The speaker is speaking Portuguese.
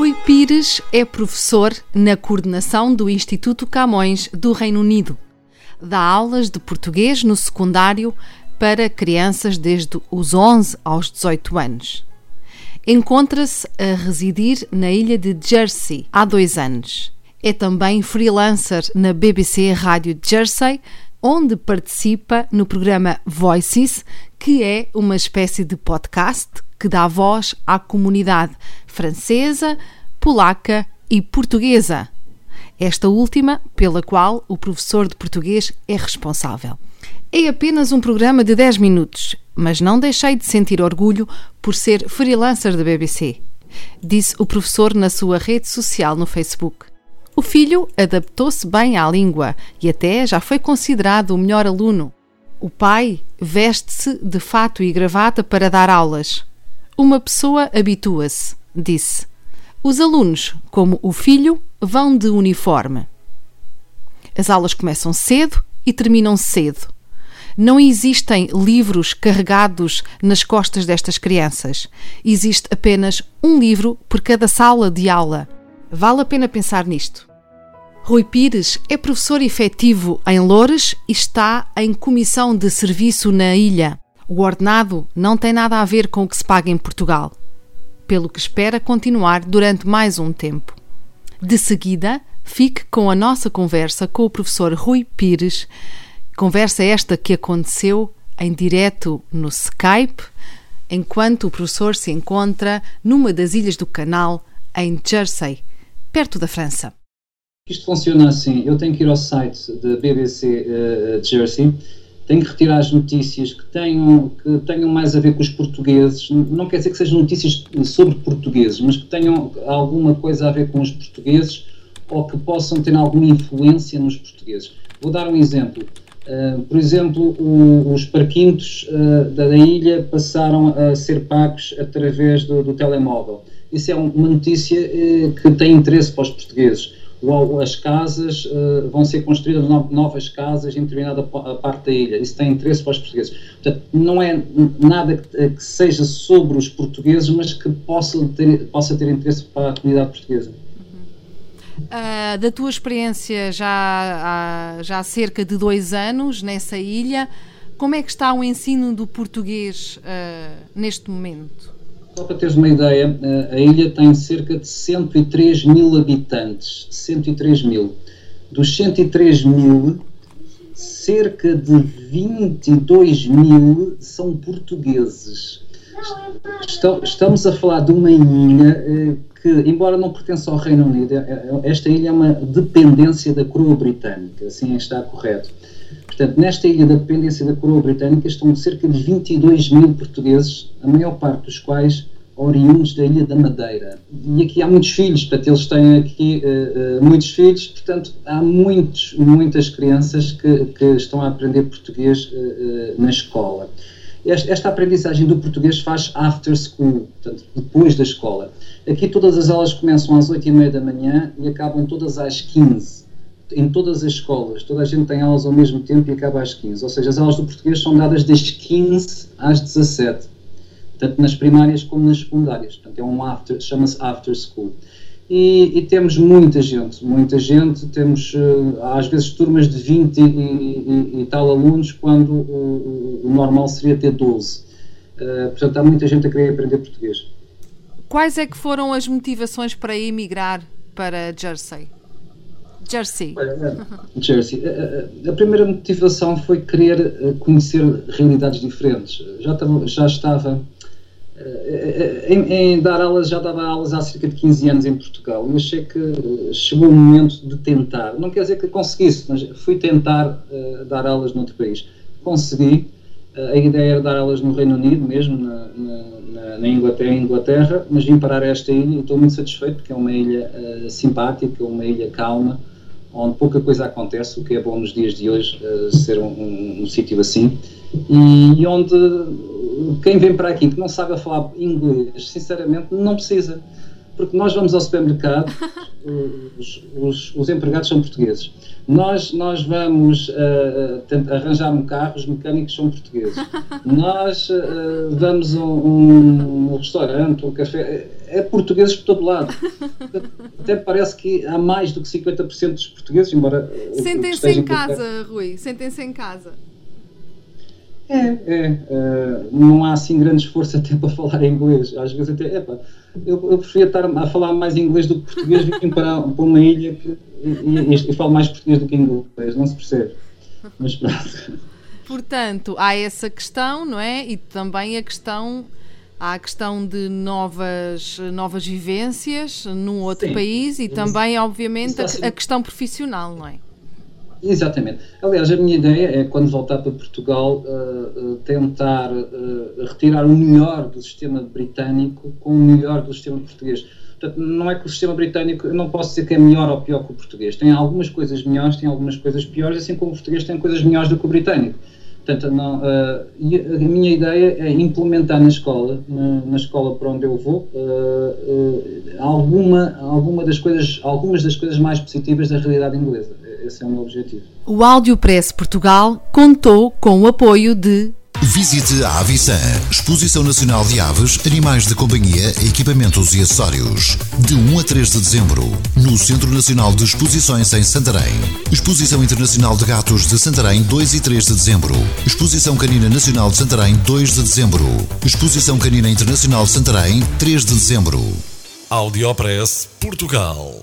Rui Pires é professor na coordenação do Instituto Camões do Reino Unido. Dá aulas de português no secundário para crianças desde os 11 aos 18 anos. Encontra-se a residir na ilha de Jersey há dois anos. É também freelancer na BBC Rádio Jersey, onde participa no programa Voices, que é uma espécie de podcast que dá voz à comunidade francesa, polaca e portuguesa. Esta última, pela qual o professor de português é responsável. É apenas um programa de 10 minutos, mas não deixei de sentir orgulho por ser freelancer da BBC, disse o professor na sua rede social no Facebook. O filho adaptou-se bem à língua e até já foi considerado o melhor aluno. O pai veste-se de fato e gravata para dar aulas. Uma pessoa habitua-se, disse. Os alunos, como o filho, vão de uniforme. As aulas começam cedo e terminam cedo. Não existem livros carregados nas costas destas crianças. Existe apenas um livro por cada sala de aula. Vale a pena pensar nisto. Rui Pires é professor efetivo em Loures e está em comissão de serviço na ilha. O ordenado não tem nada a ver com o que se paga em Portugal, pelo que espera continuar durante mais um tempo. De seguida, fique com a nossa conversa com o professor Rui Pires. Conversa esta que aconteceu em direto no Skype, enquanto o professor se encontra numa das ilhas do canal, em Jersey, perto da França. Isto funciona assim: eu tenho que ir ao site da BBC uh, Jersey tenho que retirar as notícias que tenham, que tenham mais a ver com os portugueses, não quer dizer que sejam notícias sobre portugueses, mas que tenham alguma coisa a ver com os portugueses ou que possam ter alguma influência nos portugueses. Vou dar um exemplo. Uh, por exemplo, o, os parquinhos uh, da, da, ilha passaram a ser pagos através do, do telemóvel. Isso é uma notícia uh, que tem interesse para os portugueses ou as casas uh, vão ser construídas novas casas em determinada parte da ilha. Isso tem interesse para os portugueses. Portanto, não é nada que, eh, que seja sobre os portugueses, mas que possa ter, possa ter interesse para a comunidade portuguesa. Uh, da tua experiência já há, já há cerca de dois anos nessa ilha, como é que está o ensino do português uh, neste momento? Só para teres uma ideia, a ilha tem cerca de 103 mil habitantes. 103 mil. Dos 103 mil, cerca de 22 mil são portugueses. Estamos a falar de uma ilha eh, que, embora não pertença ao Reino Unido, é, é, esta ilha é uma dependência da coroa britânica, assim está correto. Portanto, nesta ilha da dependência da coroa britânica estão cerca de 22 mil portugueses, a maior parte dos quais oriundos da Ilha da Madeira. E aqui há muitos filhos, portanto, eles têm aqui uh, uh, muitos filhos, portanto, há muitos, muitas crianças que, que estão a aprender português uh, na escola. Esta, esta, aprendizagem do português faz after school, portanto, depois da escola. Aqui todas as aulas começam às 8 e meia da manhã e acabam todas às 15 em todas as escolas, toda a gente tem aulas ao mesmo tempo e acaba às 15. Ou seja, as aulas do português são dadas das 15 às 17 tanto nas primárias como nas secundárias. Portanto, é um after, chama-se after school. E, e, temos muita gente, muita gente, temos uh, às vezes turmas de 20 e, e, e tal alunos, quando o, o, normal seria ter 12. Uh, eh, portanto, há muita gente a querer aprender português. Quais é que foram as motivações para emigrar para Jersey? Jersey. Jersey. A, a, primeira motivação foi querer conhecer realidades diferentes. Já estava, já estava eh, em, em, dar aulas, já dava aulas há cerca de 15 anos em Portugal e achei que chegou o momento de tentar. Não quer dizer que conseguisse, mas fui tentar dar aulas noutro país. Consegui. A ideia era dar aulas no Reino Unido mesmo, na, na, na Inglaterra, Inglaterra, mas vim parar esta ilha e estou muito satisfeito porque é uma ilha uh, simpática, uma ilha calma, onde pouca coisa acontece, o que é bom nos dias de hoje uh, ser um, um, um sítio assim, e, e, onde quem vem para aqui que não sabe falar inglês, sinceramente, não precisa, porque nós vamos ao supermercado, os, os, os empregados são portugueses nós, nós vamos uh, arranjar um carro, os mecânicos são portugueses. nós uh, vamos a um, um, restaurante, um café, é, é portugueses por todo lado. Até parece que há mais do que 50% dos portugueses, embora. Sentem-se em casa, Rui, sentem-se em casa. É, é. Uh, não há assim grande esforço até para falar inglês. Às vezes até, epa, eu, eu preferia estar a falar mais inglês do que português vim para, para uma ilha que, e, e, e falo mais português do que inglês, não se percebe. Mas pronto. Portanto, há essa questão, não é? E também a questão há a questão de novas, novas vivências num outro Sim. país e também, obviamente, a, a, questão profissional, não é? Exatamente. Aliás, a minha ideia é, quando voltar para Portugal, uh, uh, tentar uh, retirar o melhor do sistema britânico com o melhor do sistema português. Portanto, não é que o sistema britânico, eu não posso dizer que é melhor ou pior que o português. Tem algumas coisas melhores, tem algumas coisas piores, assim como o português tem coisas melhores do que o britânico. Portanto, não, uh, a minha ideia é implementar na escola, na, na escola para onde eu vou, uh, uh, alguma, alguma das coisas, algumas das coisas mais positivas da realidade inglesa. Esse é o meu objetivo. O Áudio Press Portugal contou com o apoio de Visite a Avisan, Exposição Nacional de Aves, Animais de Companhia, Equipamentos e Acessórios. De 1 a 3 de dezembro, no Centro Nacional de Exposições em Santarém. Exposição Internacional de Gatos de Santarém, 2 e 3 de dezembro. Exposição Canina Nacional de Santarém, 2 de dezembro. Exposição Canina Internacional de Santarém, 3 de dezembro. Audiopress Portugal.